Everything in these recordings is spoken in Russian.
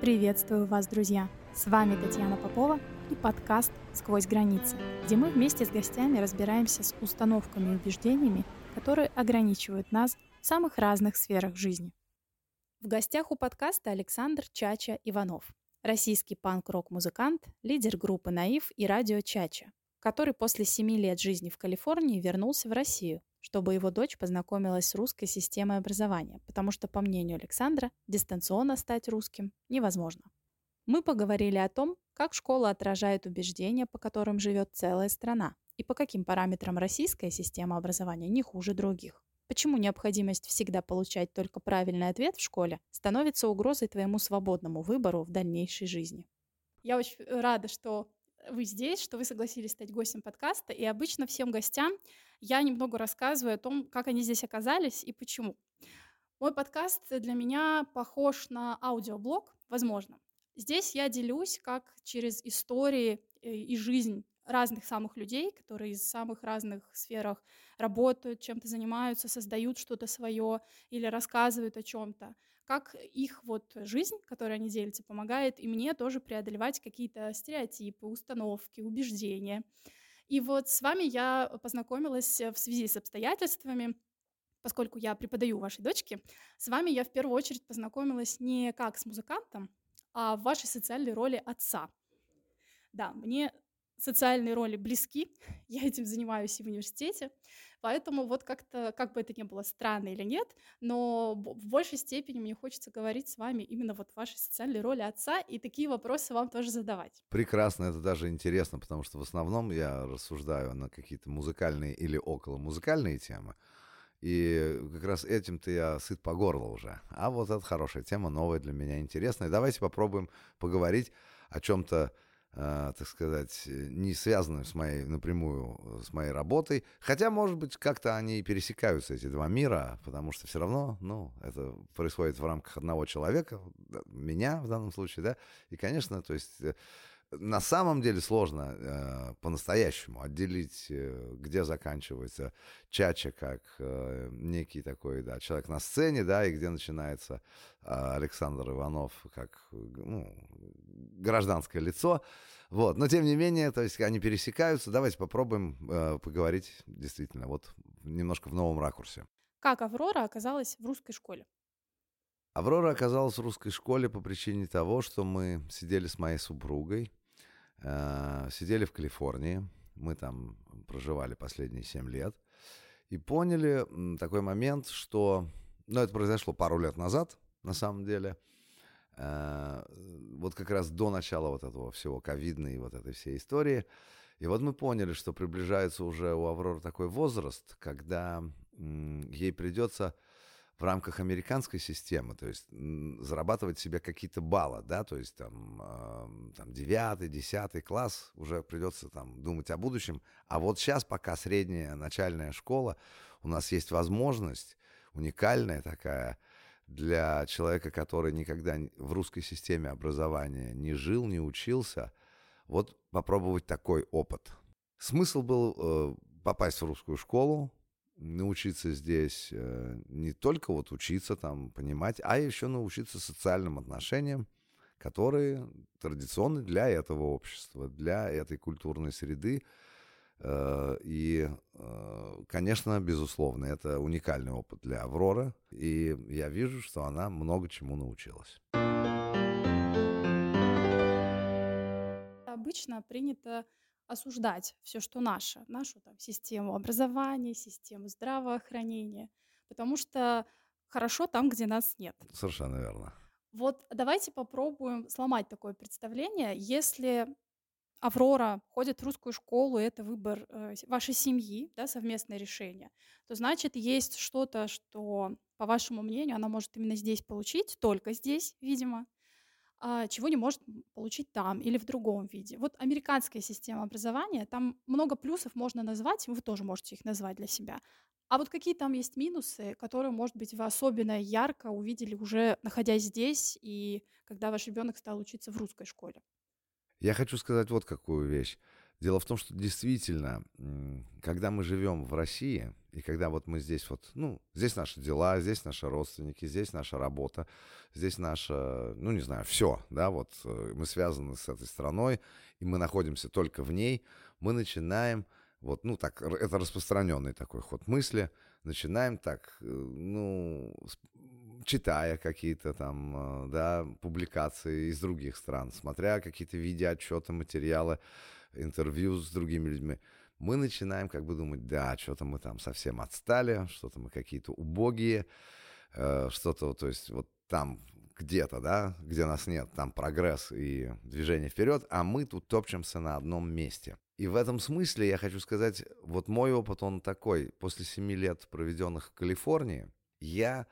Приветствую вас, друзья! С вами Татьяна Попова и подкаст «Сквозь границы», где мы вместе с гостями разбираемся с установками и убеждениями, которые ограничивают нас в самых разных сферах жизни. В гостях у подкаста Александр Чача Иванов, российский панк-рок-музыкант, лидер группы «Наив» и радио «Чача», который после семи лет жизни в Калифорнии вернулся в Россию, чтобы его дочь познакомилась с русской системой образования, потому что, по мнению Александра, дистанционно стать русским невозможно. Мы поговорили о том, как школа отражает убеждения, по которым живет целая страна, и по каким параметрам российская система образования не хуже других. Почему необходимость всегда получать только правильный ответ в школе становится угрозой твоему свободному выбору в дальнейшей жизни. Я очень рада, что вы здесь, что вы согласились стать гостем подкаста. И обычно всем гостям я немного рассказываю о том, как они здесь оказались и почему. Мой подкаст для меня похож на аудиоблог, возможно. Здесь я делюсь, как через истории э, и жизнь разных самых людей, которые из самых разных сферах работают, чем-то занимаются, создают что-то свое или рассказывают о чем-то, как их вот жизнь, которой они делятся, помогает и мне тоже преодолевать какие-то стереотипы, установки, убеждения. И вот с вами я познакомилась в связи с обстоятельствами, поскольку я преподаю вашей дочке, с вами я в первую очередь познакомилась не как с музыкантом, а в вашей социальной роли отца. Да, мне социальные роли близки, я этим занимаюсь и в университете, поэтому вот как-то, как бы это ни было странно или нет, но в большей степени мне хочется говорить с вами именно вот вашей социальной роли отца и такие вопросы вам тоже задавать. Прекрасно, это даже интересно, потому что в основном я рассуждаю на какие-то музыкальные или около музыкальные темы, и как раз этим-то я сыт по горло уже. А вот это хорошая тема, новая для меня, интересная. Давайте попробуем поговорить о чем-то так сказать, не связанным с моей напрямую с моей работой. Хотя, может быть, как-то они пересекаются, эти два мира, потому что все равно, ну, это происходит в рамках одного человека, меня в данном случае, да. И, конечно, то есть э, на самом деле сложно э, по-настоящему отделить, э, где заканчивается Чача как э, некий такой, да, человек на сцене, да, и где начинается э, Александр Иванов как ну, гражданское лицо. Вот. Но тем не менее, то есть они пересекаются. Давайте попробуем э, поговорить действительно вот немножко в новом ракурсе. Как Аврора оказалась в русской школе? Аврора оказалась в русской школе по причине того, что мы сидели с моей супругой, сидели в Калифорнии, мы там проживали последние 7 лет, и поняли такой момент, что, ну, это произошло пару лет назад, на самом деле, э, вот как раз до начала вот этого всего ковидной вот этой всей истории, и вот мы поняли, что приближается уже у Авроры такой возраст, когда ей придется в рамках американской системы, то есть зарабатывать себе какие-то баллы, да, то есть там, э, там 9, 10 класс, уже придется там думать о будущем. А вот сейчас, пока средняя начальная школа, у нас есть возможность уникальная такая для человека, который никогда в русской системе образования не жил, не учился, вот попробовать такой опыт. Смысл был э, попасть в русскую школу, научиться здесь э, не только вот учиться там, понимать, а еще научиться социальным отношениям, которые традиционны для этого общества, для этой культурной среды. Э, и, э, конечно, безусловно, это уникальный опыт для Авроры, и я вижу, что она много чему научилась. Обычно принято осуждать все, что наше, нашу там, систему образования, систему здравоохранения, потому что хорошо там, где нас нет. Совершенно верно. Вот давайте попробуем сломать такое представление. Если Аврора ходит в русскую школу, и это выбор э, вашей семьи, да, совместное решение, то значит есть что-то, что, по вашему мнению, она может именно здесь получить, только здесь, видимо, а, чего не может получить там или в другом виде. Вот американская система образования, там много плюсов можно назвать, вы тоже можете их назвать для себя. А вот какие там есть минусы, которые, может быть, вы особенно ярко увидели уже находясь здесь и когда ваш ребенок стал учиться в русской школе? Я хочу сказать вот какую вещь. Дело в том, что действительно, когда мы живем в России, и когда вот мы здесь вот, ну, здесь наши дела, здесь наши родственники, здесь наша работа, здесь наша, ну, не знаю, все, да, вот э, мы связаны с этой страной, и мы находимся только в ней, мы начинаем, вот, ну, так, это распространенный такой ход мысли, начинаем так, э, ну, читая какие-то там, э, да, публикации из других стран, смотря какие-то видеоотчеты, материалы, интервью с другими людьми, мы начинаем как бы думать, да, что-то мы там совсем отстали, что-то мы какие-то убогие, э, что-то, то есть вот там где-то, да, где нас нет, там прогресс и движение вперед, а мы тут топчемся на одном месте. И в этом смысле я хочу сказать, вот мой опыт, он такой. После семи лет, проведенных в Калифорнии, я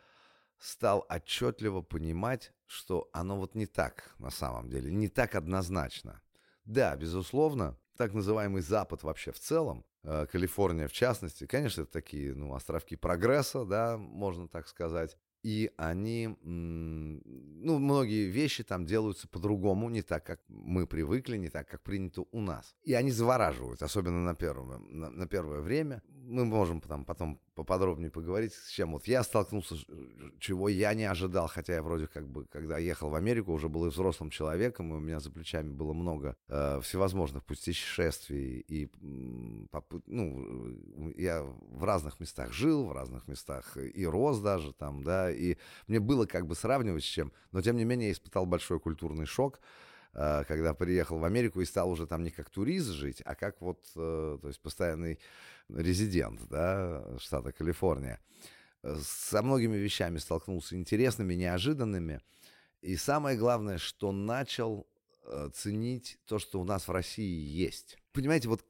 стал отчетливо понимать, что оно вот не так на самом деле, не так однозначно. Да, безусловно, так называемый Запад вообще в целом, э, Калифорния в частности, конечно, это такие ну, островки прогресса, да, можно так сказать. И они, ну, многие вещи там делаются по-другому, не так, как мы привыкли, не так, как принято у нас. И они завораживают, особенно на первое, на, на первое время. Мы можем потом, потом поподробнее поговорить, с чем вот я столкнулся, чего я не ожидал, хотя я вроде как бы, когда ехал в Америку, уже был и взрослым человеком, и у меня за плечами было много э, всевозможных путешествий, и, ну, я в разных местах жил, в разных местах и рос даже там, да, и мне было как бы сравнивать с чем, но тем не менее я испытал большой культурный шок, э, когда приехал в Америку и стал уже там не как турист жить, а как вот, э, то есть постоянный резидент да, штата Калифорния. Э, со многими вещами столкнулся интересными, неожиданными. И самое главное, что начал э, ценить то, что у нас в России есть. Понимаете, вот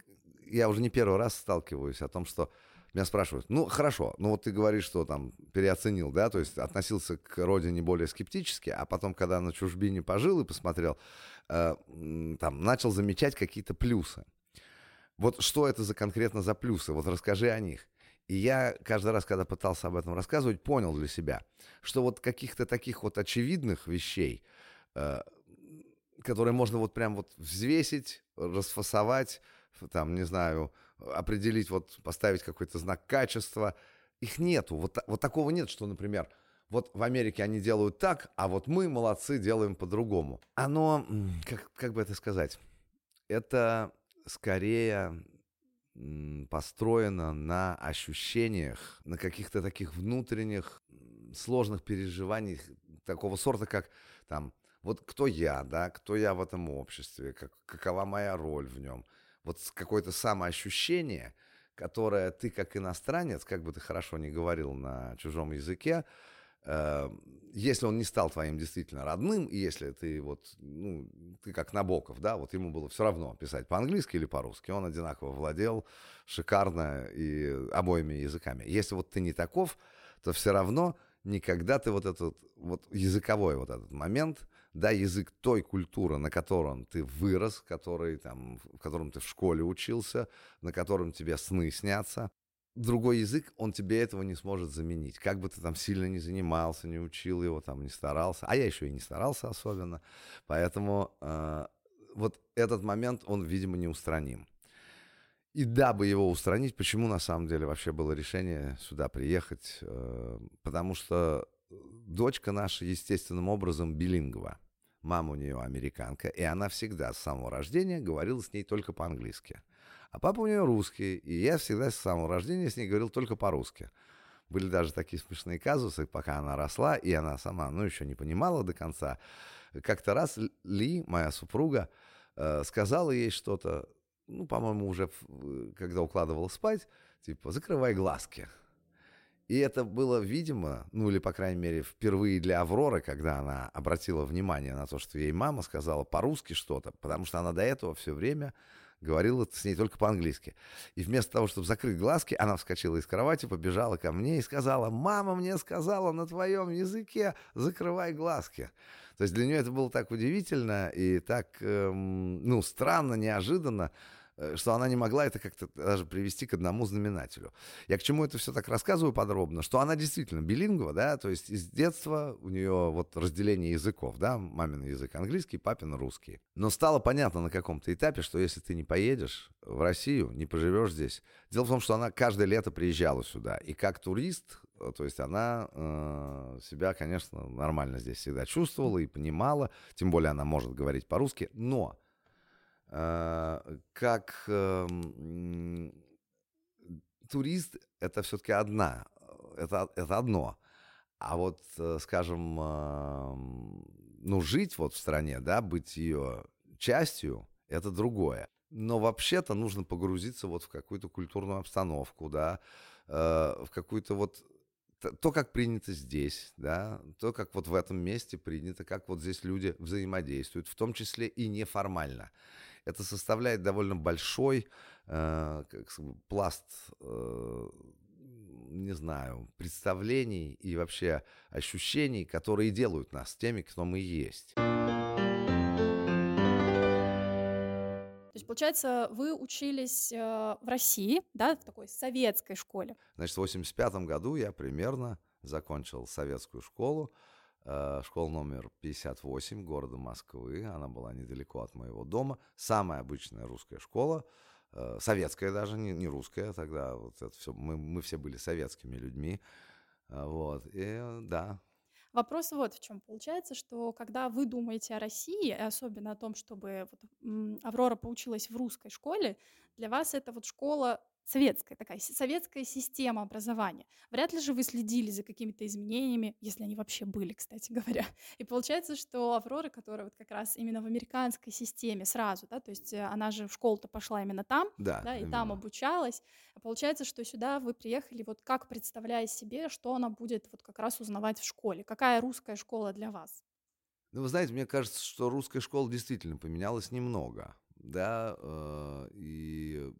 я уже не первый раз сталкиваюсь о том, что меня спрашивают, ну хорошо, ну вот ты говоришь, что там переоценил, да, то есть относился к родине более скептически, а потом, когда на чужбине пожил и посмотрел, э, там начал замечать какие-то плюсы. Вот что это за конкретно за плюсы? Вот расскажи о них. И я каждый раз, когда пытался об этом рассказывать, понял для себя, что вот каких-то таких вот очевидных вещей, э, которые можно вот прям вот взвесить, расфасовать, там, не знаю, определить, вот поставить какой-то знак качества, их нету. Вот, вот такого нет, что, например, вот в Америке они делают так, а вот мы, молодцы, делаем по-другому. Оно, как, как бы это сказать, это скорее построена на ощущениях, на каких-то таких внутренних сложных переживаниях такого сорта, как там, вот кто я, да, кто я в этом обществе, как, какова моя роль в нем. Вот какое-то самоощущение, которое ты как иностранец, как бы ты хорошо не говорил на чужом языке, Эм, если он не стал твоим действительно родным, и если ты вот, ну, ты как Набоков, да, вот ему было все равно писать по-английски или по-русски, он одинаково владел шикарно и обоими языками. Если вот ты не таков, то все равно никогда ты вот этот вот языковой вот этот момент, да, язык той культуры, на котором ты вырос, который там, в котором ты в школе учился, на котором тебе сны снятся, другой язык, он тебе этого не сможет заменить. Как бы ты там сильно не занимался, не учил его, там, не старался. А я еще и не старался особенно. Поэтому э, вот этот момент, он, видимо, неустраним. И дабы его устранить, почему на самом деле вообще было решение сюда приехать? Э, потому что дочка наша естественным образом билингва. Мама у нее американка, и она всегда с самого рождения говорила с ней только по-английски. А папа у нее русский, и я всегда с самого рождения с ней говорил только по-русски. Были даже такие смешные казусы, пока она росла, и она сама, ну, еще не понимала до конца. Как-то раз Ли, моя супруга, э, сказала ей что-то, ну, по-моему, уже когда укладывала спать, типа, закрывай глазки. И это было, видимо, ну или, по крайней мере, впервые для Авроры, когда она обратила внимание на то, что ей мама сказала по-русски что-то, потому что она до этого все время говорила с ней только по-английски. И вместо того, чтобы закрыть глазки, она вскочила из кровати, побежала ко мне и сказала, «Мама мне сказала на твоем языке, закрывай глазки». То есть для нее это было так удивительно и так, эм, ну, странно, неожиданно, что она не могла это как-то даже привести к одному знаменателю. Я к чему это все так рассказываю подробно, что она действительно билингва, да, то есть из детства у нее вот разделение языков, да, мамин язык английский, папин русский. Но стало понятно на каком-то этапе, что если ты не поедешь в Россию, не поживешь здесь. Дело в том, что она каждое лето приезжала сюда, и как турист, э, то есть она э, себя, конечно, нормально здесь всегда чувствовала и понимала, тем более она может говорить по-русски, но как эм, турист это все-таки одна, это, это одно. А вот, э, скажем, ну, жить вот в стране, да, быть ее частью, это другое. Но вообще-то нужно погрузиться вот в какую-то культурную обстановку, да, э, в какую-то вот то, как принято здесь, да, то, как вот в этом месте принято, как вот здесь люди взаимодействуют, в том числе и неформально это составляет довольно большой э, как, пласт, э, не знаю, представлений и вообще ощущений, которые делают нас теми, кто мы есть. То есть, получается, вы учились э, в России, да, в такой советской школе? Значит, в 85 году я примерно закончил советскую школу. Э, школа номер 58 города Москвы. Она была недалеко от моего дома. Самая обычная русская школа, э, советская даже, не, не русская тогда. Вот это все, мы, мы все были советскими людьми. Э, вот, и да, Вопрос вот в чем. Получается, что когда вы думаете о России, и особенно о том, чтобы вот, Аврора поучилась в русской школе, для вас это вот школа советская такая, советская система образования. Вряд ли же вы следили за какими-то изменениями, если они вообще были, кстати говоря. И получается, что Аврора, которая вот как раз именно в американской системе сразу, да, то есть э, она же в школу-то пошла именно там, да, да и именно. там обучалась. А получается, что сюда вы приехали вот как представляя себе, что она будет вот как раз узнавать в школе. Какая русская школа для вас? Ну, вы знаете, мне кажется, что русская школа действительно поменялась немного, да, э, и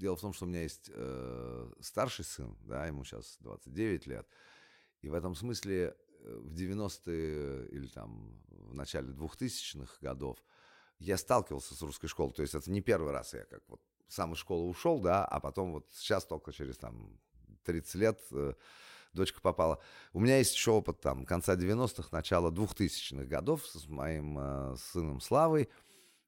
дело в том, что у меня есть э, старший сын, да, ему сейчас 29 лет, и в этом смысле э, в 90-е или там в начале 2000-х годов я сталкивался с русской школой, то есть это не первый раз я как вот сам из школы ушел, да, а потом вот сейчас только через там 30 лет э, дочка попала. У меня есть еще опыт там конца 90-х, начала 2000-х годов с моим э, сыном Славой.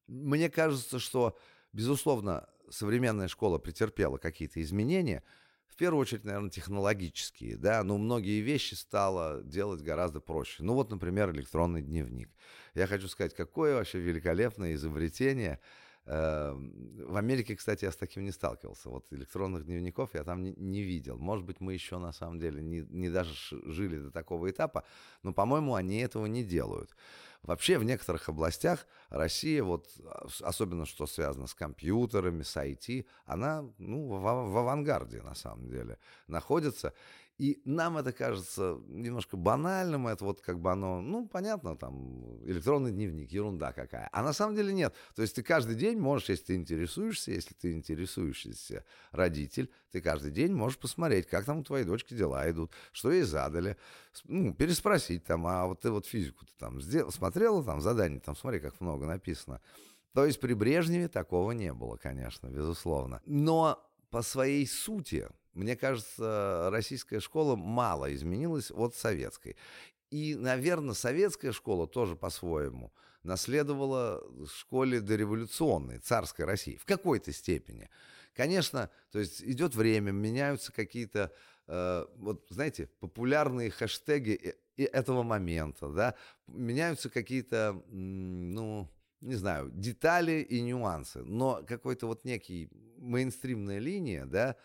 Мне кажется, что, безусловно, современная школа претерпела какие-то изменения, в первую очередь, наверное, технологические, да, но многие вещи стало делать гораздо проще. Ну вот, например, электронный дневник. Я хочу сказать, какое вообще великолепное изобретение. Эм, в Америке, кстати, я с таким не сталкивался. Вот электронных дневников я там не, не видел. Может быть, мы еще на самом деле не, не даже жили до такого этапа, но, по-моему, они этого не делают. Вообще в некоторых областях Россия, вот, особенно что связано с компьютерами, с IT, она ну, в, в авангарде на самом деле находится. И нам это кажется немножко банальным, это вот как бы оно, ну, понятно, там, электронный дневник, ерунда какая. А на самом деле нет. То есть ты каждый день можешь, если ты интересуешься, если ты интересуешься родитель, ты каждый день можешь посмотреть, как там у твоей дочки дела идут, что ей задали, ну, переспросить там, а вот ты вот физику ты там сделал, смотрела там задание, там смотри, как много написано. То есть при Брежневе такого не было, конечно, безусловно. Но по своей сути мне кажется, российская школа мало изменилась от советской. И, наверное, советская школа тоже по-своему наследовала школе дореволюционной, царской России, в какой-то степени. Конечно, то есть идет время, меняются какие-то, э, вот знаете, популярные хэштеги этого момента, да, меняются какие-то, ну, не знаю, детали и нюансы, но какой-то вот некий мейнстримная линия, да,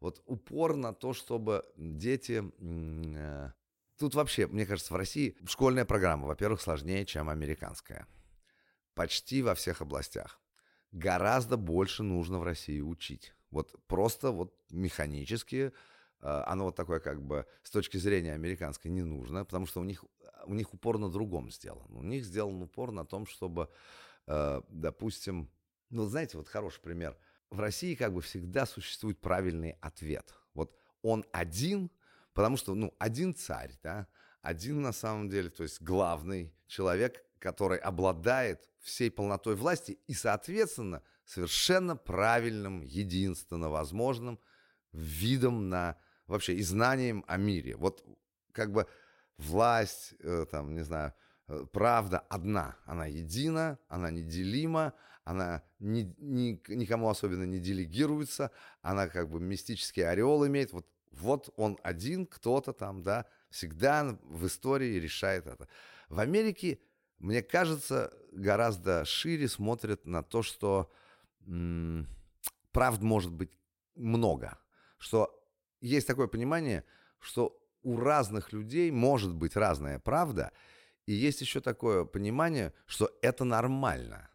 вот упор на то, чтобы дети... Э, тут вообще, мне кажется, в России школьная программа, во-первых, сложнее, чем американская. Почти во всех областях. Гораздо больше нужно в России учить. Вот просто вот механически э, оно вот такое как бы с точки зрения американской не нужно, потому что у них, у них упор на другом сделан. У них сделан упор на том, чтобы, э, допустим, ну, знаете, вот хороший пример – в России как бы всегда существует правильный ответ. Вот он один, потому что, ну, один царь, да, один на самом деле, то есть главный человек, который обладает всей полнотой власти и, соответственно, совершенно правильным, единственно возможным видом на вообще и знанием о мире. Вот как бы власть, э, там, не знаю, э, правда одна, она едина, она неделима, она ни, ни, никому особенно не делегируется, она как бы мистический ореол имеет, вот, вот он один, кто-то там, да, всегда в истории решает это. В Америке, мне кажется, гораздо шире смотрят на то, что м- правд может быть много, что есть такое понимание, что у разных людей может быть разная правда, и есть еще такое понимание, что это нормально,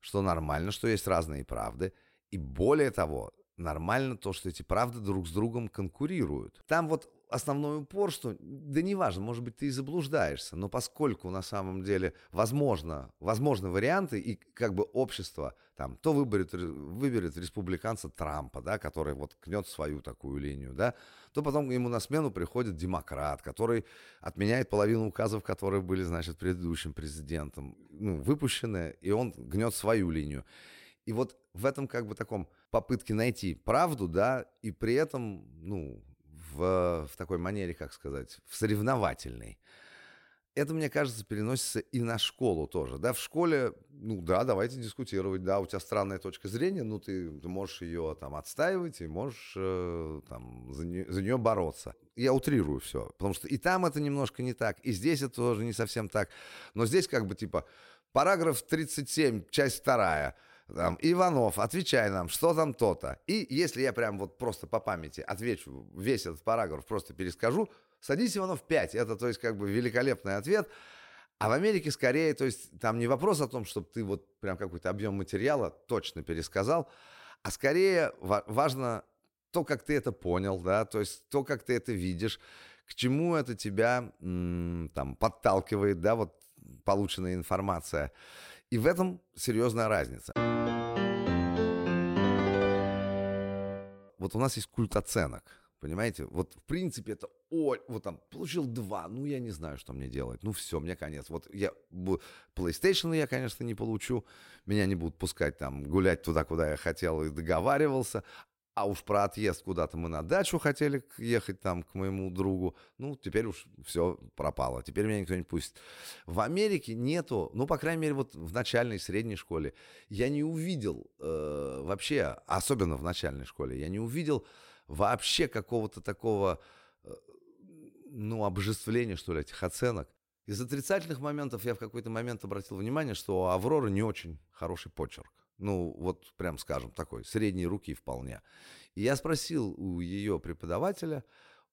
что нормально, что есть разные правды, и более того, нормально то, что эти правды друг с другом конкурируют. Там вот основной упор, что, да неважно, может быть, ты и заблуждаешься, но поскольку на самом деле возможно, возможны варианты, и как бы общество там то выберет, выберет республиканца Трампа, да, который вот кнет свою такую линию, да, то потом ему на смену приходит демократ, который отменяет половину указов, которые были, значит, предыдущим президентом, ну, выпущены, и он гнет свою линию. И вот в этом как бы таком попытке найти правду, да, и при этом, ну, в, в такой манере, как сказать, в соревновательной. Это, мне кажется, переносится и на школу тоже. Да, в школе, ну да, давайте дискутировать, да, у тебя странная точка зрения, ну ты, ты можешь ее там отстаивать и можешь э, там за нее, за нее бороться. Я утрирую все, потому что и там это немножко не так, и здесь это тоже не совсем так. Но здесь как бы типа параграф 37, часть вторая – там, Иванов, отвечай нам, что там то-то. И если я прям вот просто по памяти отвечу весь этот параграф, просто перескажу, садись, Иванов, 5. Это, то есть, как бы великолепный ответ. А в Америке скорее, то есть, там не вопрос о том, чтобы ты вот прям какой-то объем материала точно пересказал, а скорее важно то, как ты это понял, да, то есть то, как ты это видишь, к чему это тебя там подталкивает, да, вот полученная информация. И в этом серьезная разница. Вот у нас есть культ оценок. Понимаете? Вот, в принципе, это о, вот там, получил два, ну, я не знаю, что мне делать. Ну, все, мне конец. Вот я, PlayStation я, конечно, не получу. Меня не будут пускать там гулять туда, куда я хотел и договаривался. А уж про отъезд куда-то мы на дачу хотели ехать там к моему другу. Ну, теперь уж все пропало. Теперь меня никто не пустит. В Америке нету, ну, по крайней мере, вот в начальной и средней школе, я не увидел э, вообще, особенно в начальной школе, я не увидел вообще какого-то такого, э, ну, обожествления, что ли, этих оценок. Из отрицательных моментов я в какой-то момент обратил внимание, что у Авроры не очень хороший почерк. Ну, вот прям скажем, такой, средней руки вполне. И я спросил у ее преподавателя,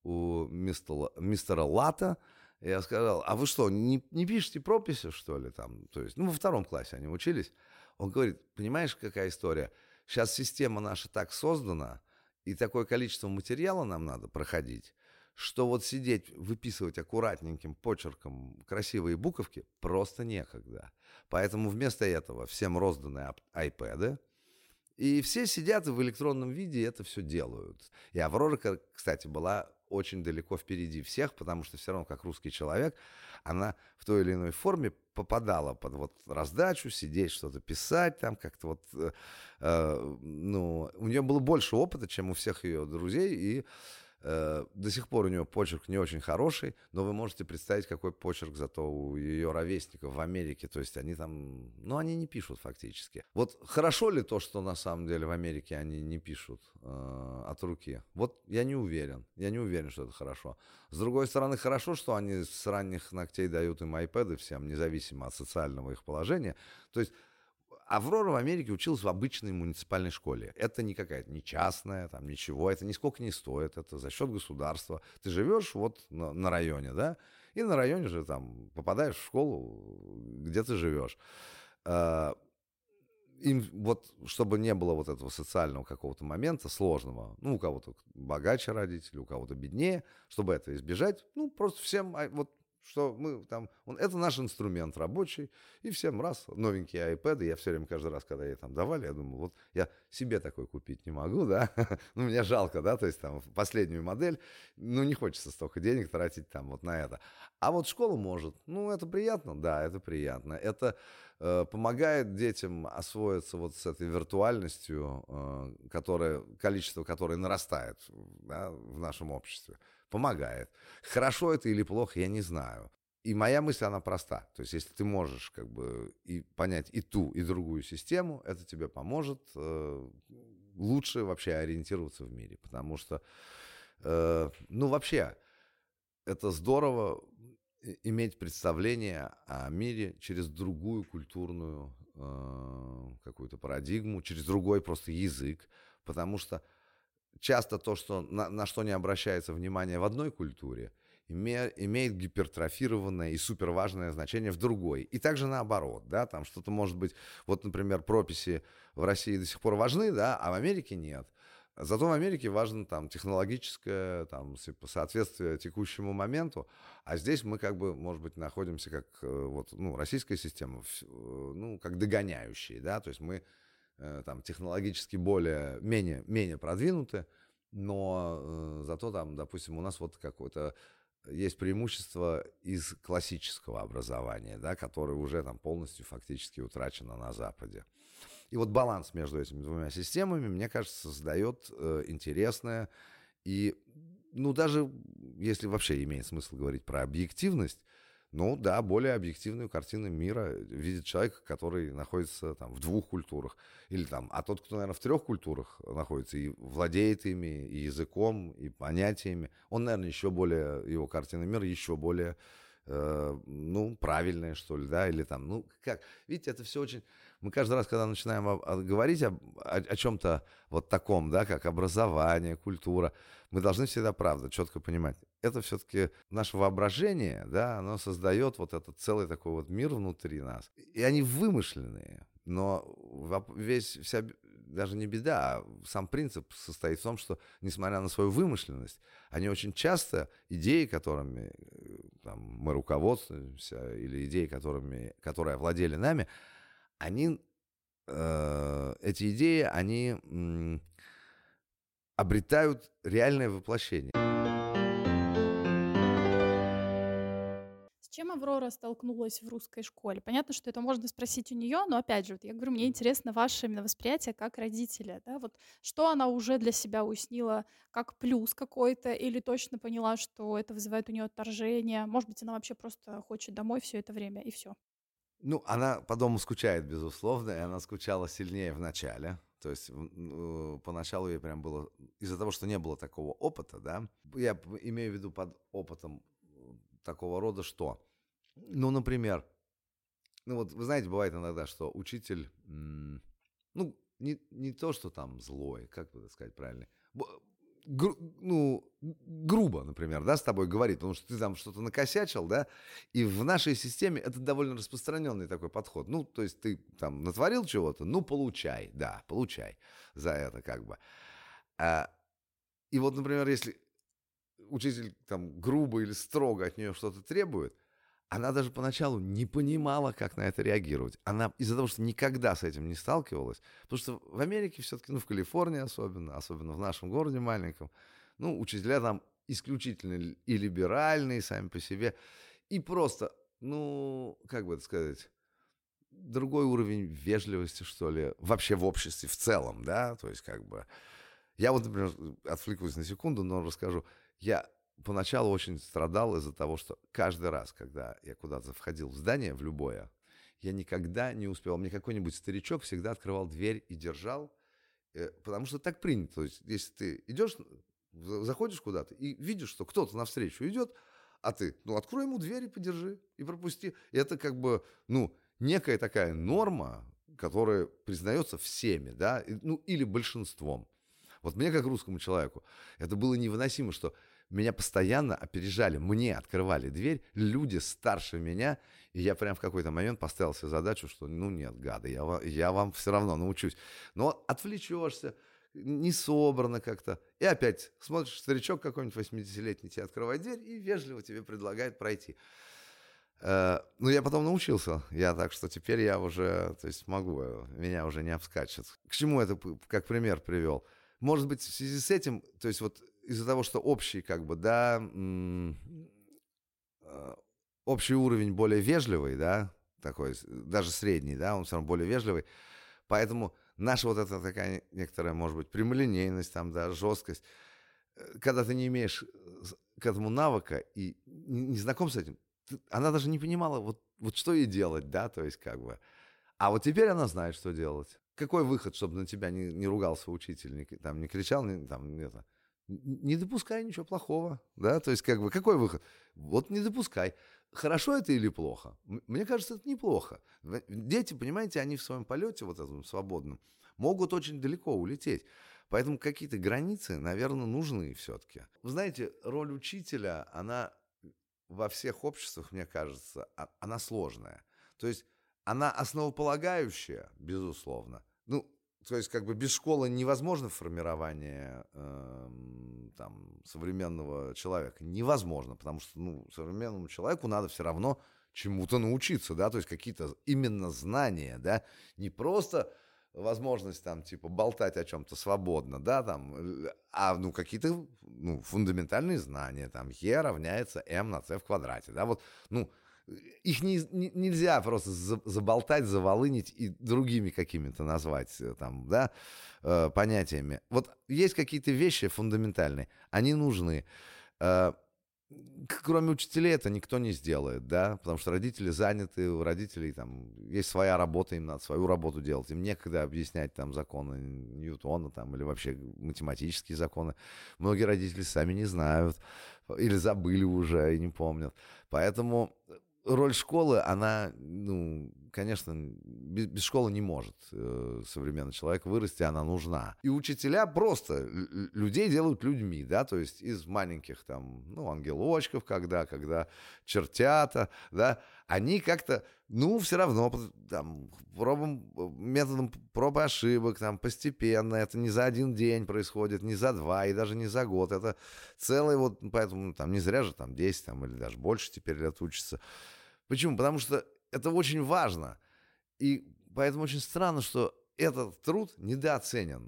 у мистера, мистера Лата, я сказал, а вы что, не, не пишете прописи, что ли, там? То есть, ну, во втором классе они учились. Он говорит, понимаешь, какая история? Сейчас система наша так создана, и такое количество материала нам надо проходить, что вот сидеть, выписывать аккуратненьким почерком красивые буковки просто некогда. Поэтому вместо этого всем розданы iPad, и все сидят и в электронном виде это все делают. И Аврора, кстати, была очень далеко впереди всех, потому что все равно, как русский человек, она в той или иной форме попадала под вот раздачу, сидеть, что-то писать, там как-то вот, э, э, ну, у нее было больше опыта, чем у всех ее друзей, и до сих пор у нее почерк не очень хороший, но вы можете представить, какой почерк зато у ее ровесников в Америке. То есть они там, ну, они не пишут фактически. Вот хорошо ли то, что на самом деле в Америке они не пишут э, от руки? Вот я не уверен. Я не уверен, что это хорошо. С другой стороны, хорошо, что они с ранних ногтей дают им iPad всем, независимо от социального их положения. То есть Аврора в Америке училась в обычной муниципальной школе. Это не какая-то не частная, там ничего, это нисколько не стоит, это за счет государства. Ты живешь вот на, на районе, да, и на районе же там попадаешь в школу, где ты живешь. А, им вот, чтобы не было вот этого социального какого-то момента сложного, ну, у кого-то богаче родители, у кого-то беднее, чтобы это избежать, ну, просто всем, а, вот что мы там, он, это наш инструмент рабочий, и всем раз, новенькие iPad, я все время, каждый раз, когда я там давали, я думаю, вот я себе такой купить не могу, да, ну, мне жалко, да, то есть там последнюю модель, ну, не хочется столько денег тратить там вот на это. А вот школа может, ну, это приятно, да, это приятно, это э, помогает детям освоиться вот с этой виртуальностью, э, которая, количество которой нарастает да, в нашем обществе помогает. Хорошо это или плохо, я не знаю. И моя мысль, она проста. То есть, если ты можешь как бы и понять и ту, и другую систему, это тебе поможет э, лучше вообще ориентироваться в мире. Потому что, э, ну, вообще, это здорово иметь представление о мире через другую культурную э, какую-то парадигму, через другой просто язык. Потому что часто то, что, на, на что не обращается внимание в одной культуре, име, имеет гипертрофированное и суперважное значение в другой. И также наоборот, да, там что-то может быть, вот, например, прописи в России до сих пор важны, да, а в Америке нет. Зато в Америке важно там технологическое там, соответствие текущему моменту, а здесь мы как бы, может быть, находимся как э, вот, ну, российская система, э, ну, как догоняющие, да, то есть мы там технологически более, менее, менее продвинуты, но э, зато там, допустим, у нас вот какое-то есть преимущество из классического образования, да, которое уже там полностью фактически утрачено на Западе. И вот баланс между этими двумя системами, мне кажется, создает э, интересное и, ну, даже если вообще имеет смысл говорить про объективность, ну да, более объективную картину мира видит человек, который находится там в двух культурах. Или там, а тот, кто, наверное, в трех культурах находится и владеет ими, и языком, и понятиями, он, наверное, еще более, его картина мира еще более э, ну, правильная, что ли, да, или там, ну, как, видите, это все очень, мы каждый раз, когда начинаем о, о, говорить об, о, о чем-то вот таком, да, как образование, культура, мы должны всегда, правда, четко понимать, это все-таки наше воображение, да, оно создает вот этот целый такой вот мир внутри нас. И они вымышленные, но весь, вся, даже не беда, а сам принцип состоит в том, что, несмотря на свою вымышленность, они очень часто, идеи, которыми э, там, мы руководствуемся, или идеи, которыми, которые овладели нами, они, э, эти идеи, они м, обретают реальное воплощение. чем Аврора столкнулась в русской школе? Понятно, что это можно спросить у нее, но опять же, вот я говорю, мне интересно ваше именно восприятие как родителя, да, вот что она уже для себя уяснила как плюс какой-то, или точно поняла, что это вызывает у нее отторжение, может быть, она вообще просто хочет домой все это время, и все. Ну, она по дому скучает, безусловно, и она скучала сильнее в начале. То есть э, поначалу ей прям было... Из-за того, что не было такого опыта, да, я имею в виду под опытом такого рода что? Ну, например, ну вот вы знаете, бывает иногда, что учитель, ну, не, не то, что там злой, как бы сказать правильно, гру, ну, грубо, например, да, с тобой говорит, потому что ты там что-то накосячил, да, и в нашей системе это довольно распространенный такой подход. Ну, то есть ты там натворил чего-то, ну, получай, да, получай за это как бы. А, и вот, например, если учитель там грубо или строго от нее что-то требует, она даже поначалу не понимала, как на это реагировать. Она из-за того, что никогда с этим не сталкивалась, потому что в Америке все-таки, ну, в Калифорнии особенно, особенно в нашем городе маленьком, ну, учителя там исключительно и либеральные сами по себе, и просто, ну, как бы это сказать, другой уровень вежливости, что ли, вообще в обществе в целом, да, то есть как бы... Я вот, например, отвлекусь на секунду, но расскажу. Я поначалу очень страдал из-за того, что каждый раз, когда я куда-то входил в здание, в любое, я никогда не успевал. Мне какой-нибудь старичок всегда открывал дверь и держал, э, потому что так принято. То есть, если ты идешь, заходишь куда-то и видишь, что кто-то навстречу идет, а ты, ну, открой ему дверь и подержи, и пропусти. И это как бы, ну, некая такая норма, которая признается всеми, да, ну, или большинством. Вот мне, как русскому человеку, это было невыносимо, что меня постоянно опережали, мне открывали дверь люди старше меня, и я прям в какой-то момент поставил себе задачу, что ну нет, гады, я, я вам все равно научусь. Но отвлечешься, не собрано как-то. И опять смотришь, старичок какой-нибудь 80-летний тебе открывает дверь и вежливо тебе предлагает пройти. Э, ну, я потом научился. Я так что теперь я уже, то есть могу, э, меня уже не обскачет. К чему это как пример привел? Может быть, в связи с этим, то есть вот из-за того, что общий, как бы, да, э, общий уровень более вежливый, да, такой, даже средний, да, он все равно более вежливый, поэтому наша вот эта такая некоторая, может быть, прямолинейность, там, да, жесткость, когда ты не имеешь к этому навыка и не знаком с этим, она даже не понимала, вот, вот что ей делать, да, то есть как бы. А вот теперь она знает, что делать. Какой выход, чтобы на тебя не, не ругался учитель, не, там, не кричал, не, там, это, не допускай ничего плохого, да, то есть как бы какой выход? Вот не допускай. Хорошо это или плохо? Мне кажется, это неплохо. Дети, понимаете, они в своем полете вот этом свободном могут очень далеко улететь. Поэтому какие-то границы, наверное, нужны все-таки. Знаете, роль учителя, она во всех обществах, мне кажется, а, она сложная. То есть она основополагающая, безусловно. Ну, то есть как бы без школы невозможно формирование э, там, современного человека. Невозможно, потому что ну, современному человеку надо все равно чему-то научиться, да, то есть какие-то именно знания, да, не просто возможность там типа болтать о чем-то свободно, да, там, а ну какие-то ну, фундаментальные знания, там, e равняется m на c в квадрате, да, вот, ну, их не, не, нельзя просто заболтать, заволынить и другими какими-то назвать э, там, да, э, понятиями. Вот есть какие-то вещи фундаментальные, они нужны. Э, кроме учителей это никто не сделает, да, потому что родители заняты, у родителей там есть своя работа, им надо свою работу делать, им некогда объяснять там законы Ньютона там или вообще математические законы. Многие родители сами не знают или забыли уже и не помнят. Поэтому роль школы, она, ну, конечно, без, без школы не может э, современный человек вырасти, она нужна. И учителя просто людей делают людьми, да, то есть из маленьких там, ну, ангелочков, когда, когда чертята, да, они как-то, ну, все равно там пробом, методом проб и ошибок, там, постепенно, это не за один день происходит, не за два и даже не за год, это целый вот, поэтому там не зря же там 10 там, или даже больше теперь лет учатся. Почему? Потому что это очень важно. И поэтому очень странно, что этот труд недооценен.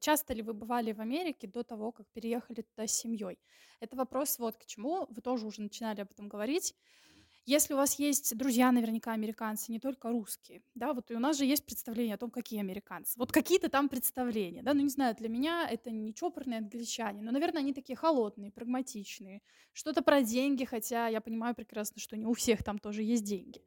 Часто ли вы бывали в Америке до того, как переехали туда с семьей? Это вопрос вот к чему. Вы тоже уже начинали об этом говорить. Если у вас есть друзья, наверняка американцы, не только русские, да, вот и у нас же есть представление о том, какие американцы. Вот какие-то там представления, да, ну не знаю, для меня это не чопорные англичане, но, наверное, они такие холодные, прагматичные, что-то про деньги, хотя я понимаю прекрасно, что не у всех там тоже есть деньги.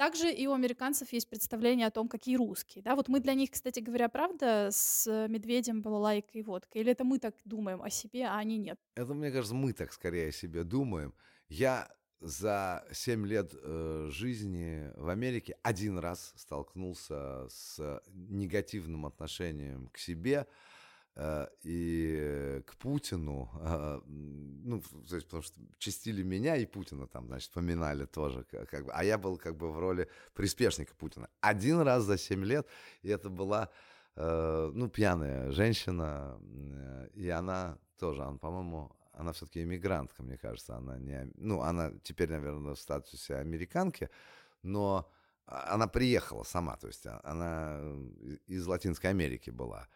Также и у американцев есть представление о том, какие русские. Да? Вот мы для них, кстати говоря, правда, с медведем, балалайкой и водкой? Или это мы так думаем о себе, а они нет? Это, мне кажется, мы так скорее о себе думаем. Я за 7 лет э, жизни в Америке один раз столкнулся с негативным отношением к себе э, и к Путину. Э, ну, то есть, потому что чистили меня и Путина там, значит, поминали тоже. Как бы, а я был как бы в роли приспешника Путина. Один раз за 7 лет, и это была, э, ну, пьяная женщина, э, и она тоже, она, по-моему, она все-таки иммигрантка, мне кажется, она не, ну, она теперь, наверное, в статусе американки, но она приехала сама, то есть а, она из Латинской Америки была.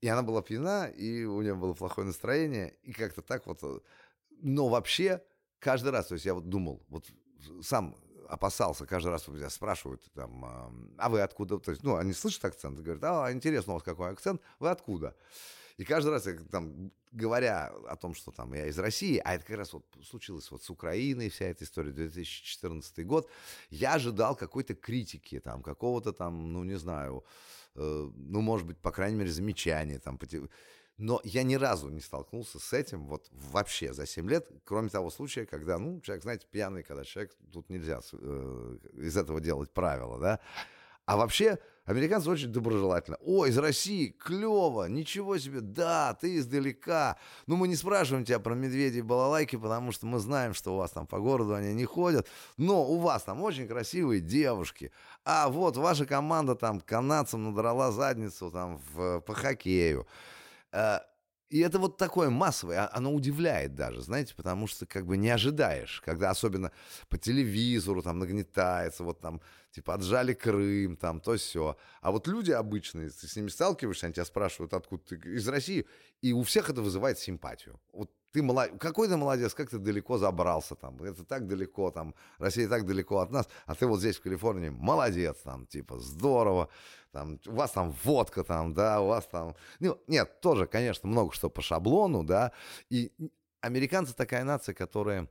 И она была пьяна, и у нее было плохое настроение, и как-то так вот. Э, но вообще, каждый раз, то есть я вот думал, вот сам опасался, каждый раз меня спрашивают, там, а вы откуда? То есть, ну, они слышат акцент говорят, а, интересно у вас какой акцент, вы откуда? И каждый раз, там, говоря о том, что там я из России, а это как раз вот случилось вот с Украиной, вся эта история, 2014 год, я ожидал какой-то критики, там, какого-то там, ну, не знаю, э, ну, может быть, по крайней мере, замечания, там, но я ни разу не столкнулся с этим вот вообще за 7 лет, кроме того случая, когда, ну, человек, знаете, пьяный, когда человек, тут нельзя э, из этого делать правила, да, а вообще, американцы очень доброжелательно. О, из России, клево, ничего себе, да, ты издалека. Ну, мы не спрашиваем тебя про медведей и балалайки, потому что мы знаем, что у вас там по городу они не ходят. Но у вас там очень красивые девушки. А вот ваша команда там канадцам надрала задницу там в, по хоккею. Э, И это вот такое массовое, а, оно удивляет даже, знаете, потому что как бы не ожидаешь, когда особенно по телевизору там нагнетается, вот там типа отжали Крым, там то все. А вот люди обычные, ты с ними сталкиваешься, они тебя спрашивают, откуда ты из России, и у всех это вызывает симпатию. Вот ты молодец, какой ты молодец, как ты далеко забрался там, это так далеко, там, Россия так далеко от нас, а ты вот здесь в Калифорнии, молодец, там, типа, здорово, там, у вас там водка там, да, у вас там, ну, нет, тоже, конечно, много что по шаблону, да, и американцы такая нация, которая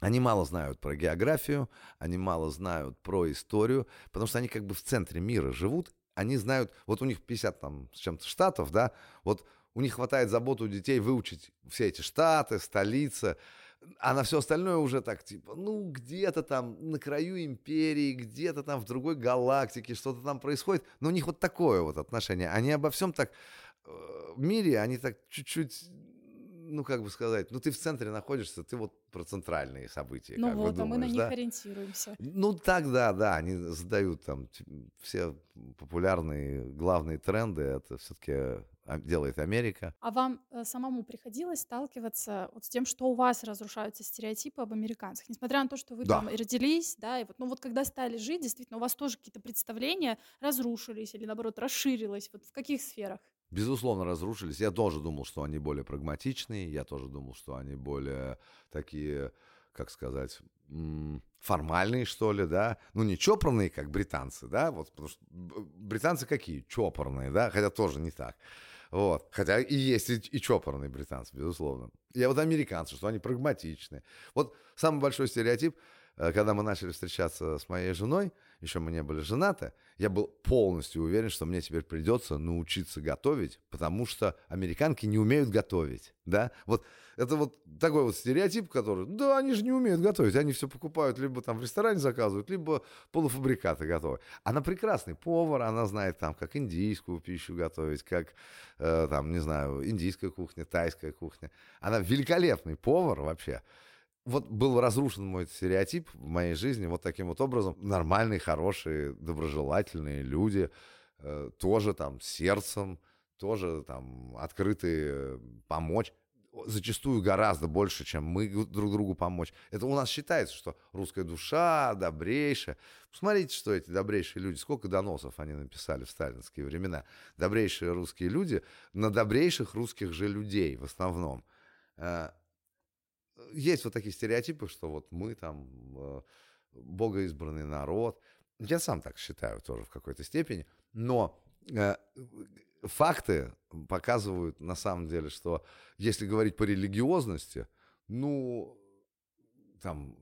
они мало знают про географию, они мало знают про историю, потому что они как бы в центре мира живут, они знают, вот у них 50 там с чем-то штатов, да, вот у них хватает заботы у детей выучить все эти штаты, столица, а на все остальное уже так, типа, ну, где-то там на краю империи, где-то там в другой галактике что-то там происходит. Но у них вот такое вот отношение. Они обо всем так э, в мире, они так чуть-чуть ну, как бы сказать, ну, ты в центре находишься, ты вот про центральные события. Ну вот, думаешь, а мы на них да? ориентируемся. Ну, так, да, да, они задают там все популярные главные тренды, это все-таки делает Америка. А вам э, самому приходилось сталкиваться вот с тем, что у вас разрушаются стереотипы об американцах? Несмотря на то, что вы да. там родились, да, и вот, ну вот когда стали жить, действительно, у вас тоже какие-то представления разрушились или, наоборот, расширилось? Вот в каких сферах? Безусловно, разрушились. Я тоже думал, что они более прагматичные, я тоже думал, что они более такие, как сказать, формальные, что ли, да, ну, не чопорные, как британцы, да, вот, потому что британцы какие? Чопорные, да, хотя тоже не так. Вот. Хотя и есть и, и чопорные британцы, безусловно. И вот американцы, что они прагматичные. Вот самый большой стереотип – когда мы начали встречаться с моей женой, еще мы не были женаты, я был полностью уверен, что мне теперь придется научиться готовить, потому что американки не умеют готовить, да? Вот это вот такой вот стереотип, который, да, они же не умеют готовить, они все покупают, либо там в ресторане заказывают, либо полуфабрикаты готовы. Она прекрасный повар, она знает там, как индийскую пищу готовить, как, э, там, не знаю, индийская кухня, тайская кухня. Она великолепный повар вообще вот был разрушен мой стереотип в моей жизни вот таким вот образом. Нормальные, хорошие, доброжелательные люди, э, тоже там сердцем, тоже там открытые помочь. Зачастую гораздо больше, чем мы друг другу помочь. Это у нас считается, что русская душа добрейшая. Посмотрите, что эти добрейшие люди, сколько доносов они написали в сталинские времена. Добрейшие русские люди на добрейших русских же людей в основном э, есть вот такие стереотипы, что вот мы там э, богоизбранный народ. Я сам так считаю тоже в какой-то степени. Но э, факты показывают на самом деле, что если говорить по религиозности, ну, там,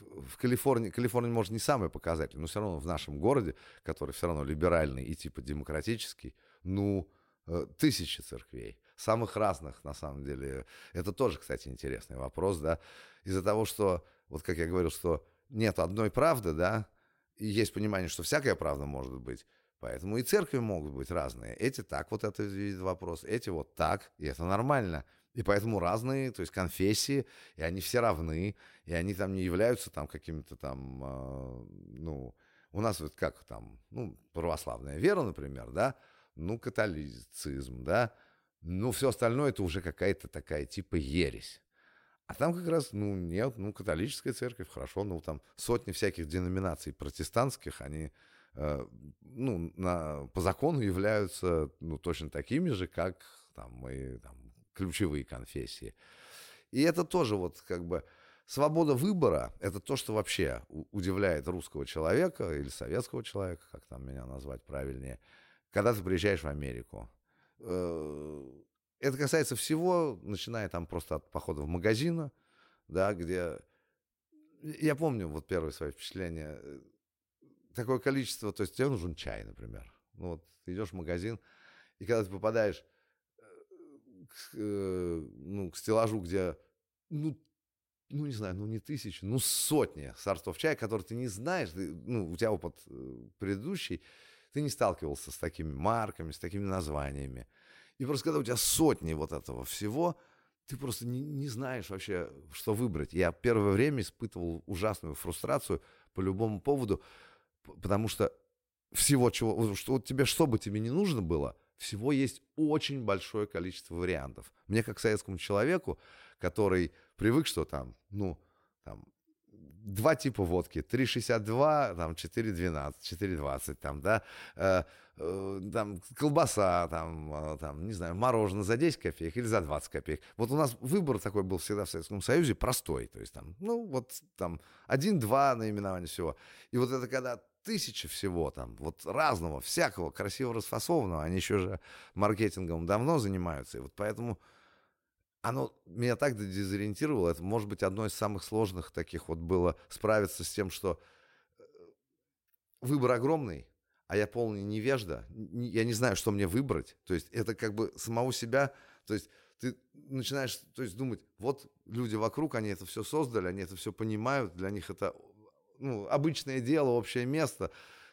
в Калифорнии, Калифорния, может, не самый показатель, но все равно в нашем городе, который все равно либеральный и типа демократический, ну, э, тысячи церквей самых разных, на самом деле. Это тоже, кстати, интересный вопрос, да. Из-за того, что, вот как я говорил, что нет одной правды, да, и есть понимание, что всякая правда может быть, поэтому и церкви могут быть разные. Эти так вот это видят вопрос, эти вот так, и это нормально. И поэтому разные, то есть конфессии, и они все равны, и они там не являются там какими-то там, э, ну, у нас вот как там, ну, православная вера, например, да, ну, католицизм, да, ну, все остальное это уже какая-то такая типа ересь. А там как раз, ну, нет, ну, католическая церковь, хорошо, ну, там сотни всяких деноминаций протестантских, они, э, ну, на, по закону являются, ну, точно такими же, как там мы, там, ключевые конфессии. И это тоже вот как бы свобода выбора, это то, что вообще удивляет русского человека или советского человека, как там меня назвать правильнее, когда ты приезжаешь в Америку. Э, это касается всего, начиная там просто от похода в магазин, да, где... Я помню вот первые свои впечатления. Э, такое количество, то есть тебе нужен чай, например. Ну вот идешь в магазин, и когда ты попадаешь э, к, ну, к стеллажу, где, ну, ну, не знаю, ну, не тысячи, ну, сотни сортов чая, которые ты не знаешь, ты, ну, у тебя опыт предыдущий, ты не сталкивался с такими марками, с такими названиями. И просто когда у тебя сотни вот этого всего, ты просто не, не знаешь вообще, что выбрать. Я первое время испытывал ужасную фрустрацию по любому поводу, потому что всего, чего, что вот тебе, что бы тебе не нужно было, всего есть очень большое количество вариантов. Мне, как советскому человеку, который привык, что там, ну, там, два типа водки, 3,62, там, 4,12, 4,20, там, да, э, э, там, колбаса, там, э, там, не знаю, мороженое за 10 копеек или за 20 копеек. Вот у нас выбор такой был всегда в Советском Союзе простой, то есть там, ну, вот там, один-два наименования всего. И вот это когда тысячи всего там, вот разного, всякого, красиво расфасованного, они еще же маркетингом давно занимаются, и вот поэтому оно меня так дезориентировало, это может быть одно из самых сложных таких вот было справиться с тем, что э, выбор огромный, а я полный невежда, я не знаю, что мне выбрать, то есть это как бы самого себя, то есть ты начинаешь то есть, думать, вот люди вокруг, они это все создали, они это все понимают, для них это ну, обычное дело, общее место.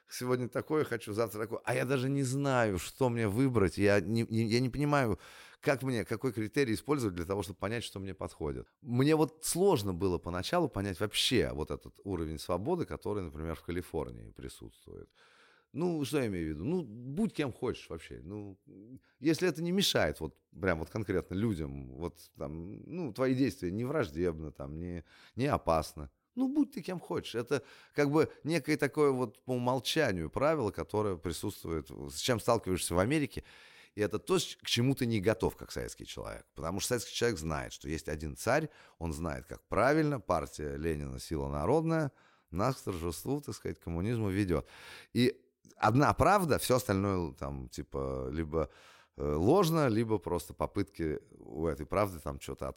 Сегодня такое хочу, завтра такое. А я даже не знаю, что мне выбрать. Я не, я не понимаю, как мне, какой критерий использовать для того, чтобы понять, что мне подходит. Мне вот сложно было поначалу понять вообще вот этот уровень свободы, который, например, в Калифорнии присутствует. Ну, что я имею в виду? Ну, будь кем хочешь вообще. Ну, если это не мешает вот прям вот конкретно людям, вот там, ну, твои действия не враждебно, там, не, не опасно. Ну, будь ты кем хочешь. Это как бы некое такое вот по умолчанию правило, которое присутствует, с чем сталкиваешься в Америке. И это то, к чему ты не готов, как советский человек. Потому что советский человек знает, что есть один царь, он знает, как правильно партия Ленина «Сила народная» нас к торжеству, так сказать, коммунизму ведет. И одна правда, все остальное там, типа, либо э, ложно, либо просто попытки у этой правды там что-то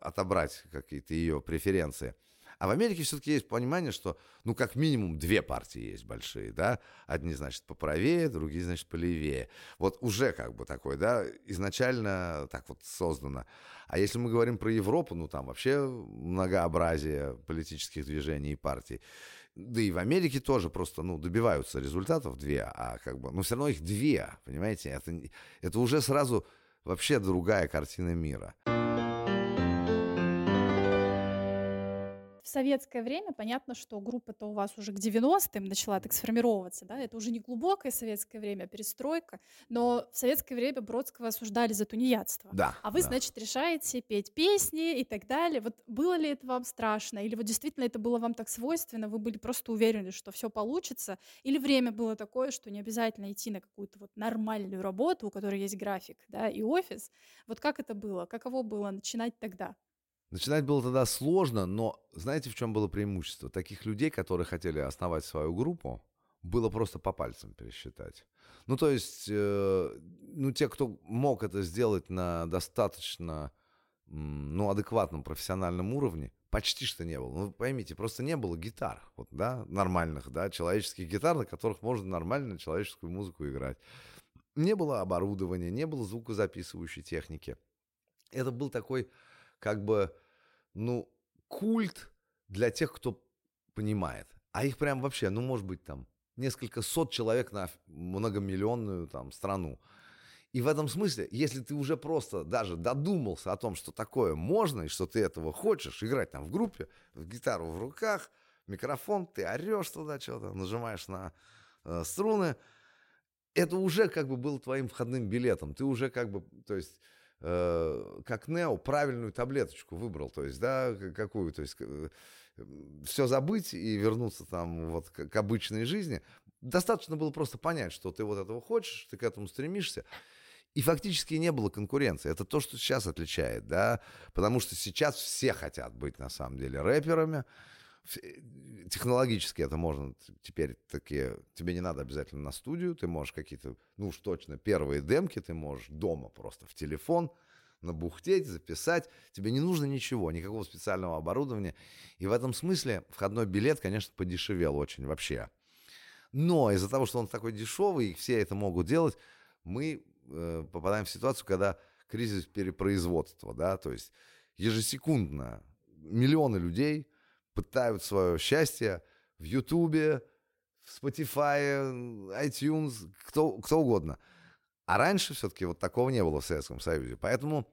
отобрать, какие-то ее преференции. А в Америке все-таки есть понимание, что, ну, как минимум две партии есть большие, да. Одни, значит, поправее, другие, значит, полевее. Вот уже как бы такое, да, изначально так вот создано. А если мы говорим про Европу, ну, там вообще многообразие политических движений и партий. Да и в Америке тоже просто, ну, добиваются результатов две, а как бы, ну, все равно их две, понимаете? Это, это уже сразу вообще другая картина мира. Советское время понятно, что группа-то у вас уже к 90-м начала так сформироваться, да, это уже не глубокое советское время, а перестройка, но в советское время Бродского осуждали за тунеядство. Да. А вы, да. значит, решаете петь песни и так далее. Вот было ли это вам страшно? Или вот действительно это было вам так свойственно, вы были просто уверены, что все получится? Или время было такое, что не обязательно идти на какую-то вот нормальную работу, у которой есть график, да, и офис? Вот как это было? Каково было начинать тогда? Начинать было тогда сложно, но знаете, в чем было преимущество? Таких людей, которые хотели основать свою группу, было просто по пальцам пересчитать. Ну, то есть, э, ну, те, кто мог это сделать на достаточно, ну, адекватном профессиональном уровне, почти что не было. Ну, поймите, просто не было гитар, вот, да, нормальных, да, человеческих гитар, на которых можно нормально человеческую музыку играть. Не было оборудования, не было звукозаписывающей техники. Это был такой как бы, ну, культ для тех, кто понимает. А их прям вообще, ну, может быть, там, несколько сот человек на многомиллионную там страну. И в этом смысле, если ты уже просто даже додумался о том, что такое можно, и что ты этого хочешь, играть там в группе, в гитару в руках, микрофон, ты орешь туда что-то, нажимаешь на э, струны, это уже как бы было твоим входным билетом. Ты уже как бы, то есть э, как Нео правильную таблеточку выбрал, то есть, да, какую, то есть э, все забыть и вернуться там вот к, к обычной жизни. Достаточно было просто понять, что ты вот этого хочешь, ты к этому стремишься. И фактически не было конкуренции. Это то, что сейчас отличает, да, потому что сейчас все хотят быть на самом деле рэперами, технологически это можно теперь такие, тебе не надо обязательно на студию, ты можешь какие-то, ну уж точно, первые демки ты можешь дома просто в телефон набухтеть, записать. Тебе не нужно ничего, никакого специального оборудования. И в этом смысле входной билет, конечно, подешевел очень вообще. Но из-за того, что он такой дешевый, и все это могут делать, мы э, попадаем в ситуацию, когда кризис перепроизводства, да, то есть ежесекундно миллионы людей пытают свое счастье в Ютубе, в Spotify, iTunes, кто, кто угодно. А раньше все-таки вот такого не было в Советском Союзе. Поэтому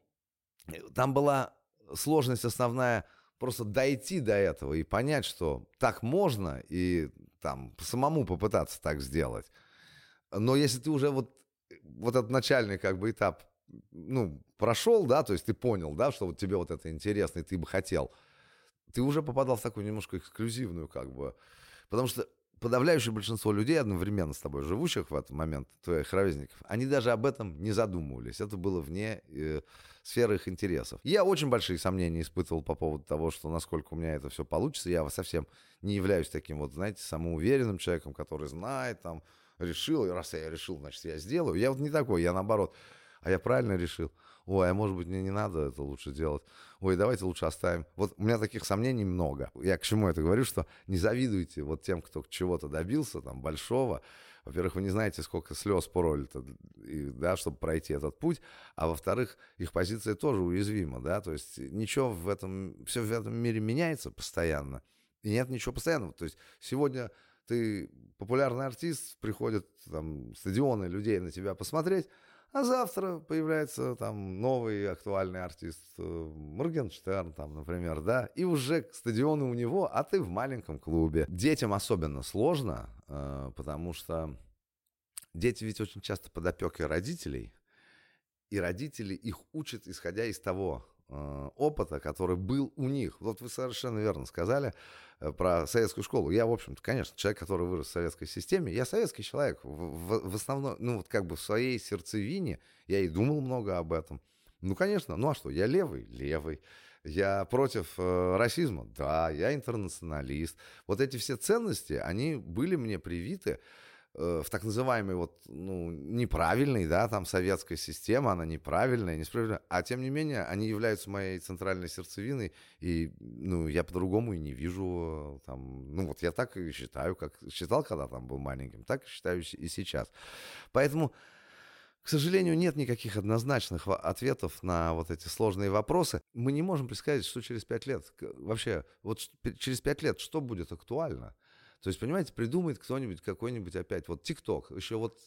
э, там была сложность основная просто дойти до этого и понять, что так можно, и там самому попытаться так сделать. Но если ты уже вот вот этот начальный как бы этап, ну, прошел, да, то есть ты понял, да, что вот тебе вот это интересно, и ты бы хотел, ты уже попадал в такую немножко эксклюзивную как бы, потому что подавляющее большинство людей, одновременно с тобой живущих в этот момент, твоих ровесников, они даже об этом не задумывались. Это было вне э, сферы их интересов. Я очень большие сомнения испытывал по поводу того, что насколько у меня это все получится. Я совсем не являюсь таким вот, знаете, самоуверенным человеком, который знает, там, решил, и раз я решил, значит, я сделаю. Я вот не такой, я наоборот. А я правильно решил ой, а может быть мне не надо это лучше делать, ой, давайте лучше оставим. Вот у меня таких сомнений много. Я к чему это говорю, что не завидуйте вот тем, кто чего-то добился, там, большого. Во-первых, вы не знаете, сколько слез пролито, да, чтобы пройти этот путь, а во-вторых, их позиция тоже уязвима, да, то есть ничего в этом, все в этом мире меняется постоянно, и нет ничего постоянного. То есть сегодня ты популярный артист, приходят там стадионы людей на тебя посмотреть, а завтра появляется там новый актуальный артист э, Моргенштерн, там, например, да, и уже стадионы у него, а ты в маленьком клубе. Детям особенно сложно, э, потому что дети ведь очень часто под опекой родителей, и родители их учат, исходя из того, опыта, который был у них. Вот вы совершенно верно сказали э, про советскую школу. Я, в общем-то, конечно, человек, который вырос в советской системе. Я советский человек. В, в, основном, ну, вот как бы в своей сердцевине я и думал много об этом. Ну, конечно, ну а что, я левый? Левый. Я против э, расизма? Да, я интернационалист. Вот эти все ценности, они были мне привиты Э, в так называемой вот, ну, неправильной, да, там советской системе, она неправильная, несправедливая, а тем не менее они являются моей центральной сердцевиной, и, ну, я по-другому и не вижу, э, там, ну, вот я так и считаю, как считал, когда там был маленьким, так считаю и сейчас. Поэтому, к сожалению, нет никаких однозначных ответов на вот эти сложные вопросы. Мы не можем предсказать, что через пять лет, вообще, вот через пять лет что будет актуально – то есть, понимаете, придумает кто-нибудь какой-нибудь опять, вот ТикТок, еще вот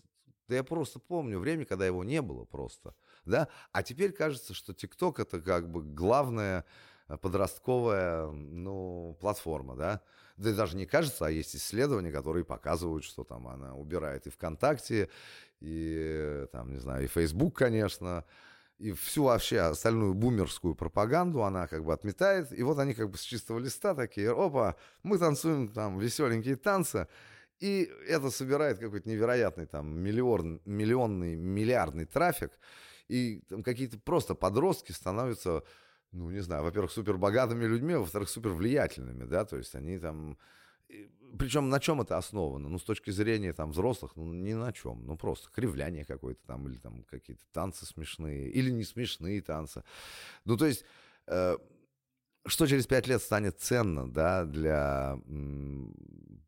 да я просто помню время, когда его не было просто, да, а теперь кажется, что ТикТок это как бы главная э, подростковая, ну, платформа, да, да и даже не кажется, а есть исследования, которые показывают, что там она убирает и ВКонтакте, и, там, не знаю, и Facebook, конечно, и всю вообще остальную бумерскую пропаганду она как бы отметает. И вот они как бы с чистого листа такие, опа, мы танцуем там веселенькие танцы. И это собирает какой-то невероятный там миллион, миллионный, миллиардный трафик. И там какие-то просто подростки становятся, ну, не знаю, во-первых, супер богатыми людьми, а во-вторых, супер влиятельными, да, то есть они там причем на чем это основано? Ну, с точки зрения там взрослых, ну, ни на чем. Ну, просто кривляние какое-то там, или там какие-то танцы смешные, или не смешные танцы. Ну, то есть, э, что через пять лет станет ценно, да, для м,